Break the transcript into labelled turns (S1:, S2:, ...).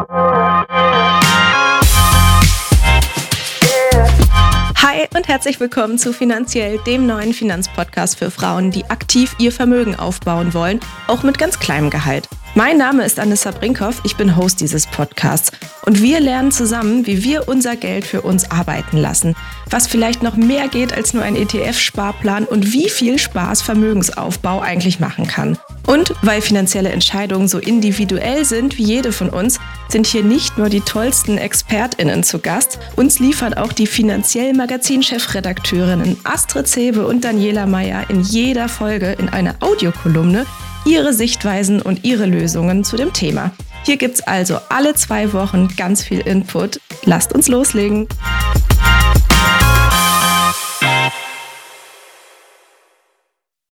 S1: Hi und herzlich willkommen zu Finanziell, dem neuen Finanzpodcast für Frauen, die aktiv ihr Vermögen aufbauen wollen, auch mit ganz kleinem Gehalt. Mein Name ist Anissa Brinkhoff, ich bin Host dieses Podcasts und wir lernen zusammen, wie wir unser Geld für uns arbeiten lassen, was vielleicht noch mehr geht als nur ein ETF-Sparplan und wie viel Spaß Vermögensaufbau eigentlich machen kann. Und weil finanzielle Entscheidungen so individuell sind wie jede von uns, sind hier nicht nur die tollsten ExpertInnen zu Gast, uns liefern auch die finanziell Magazin-Chefredakteurinnen Astrid Zebe und Daniela Meyer in jeder Folge in einer Audiokolumne ihre Sichtweisen und ihre Lösungen zu dem Thema. Hier gibt's also alle zwei Wochen ganz viel Input. Lasst uns loslegen.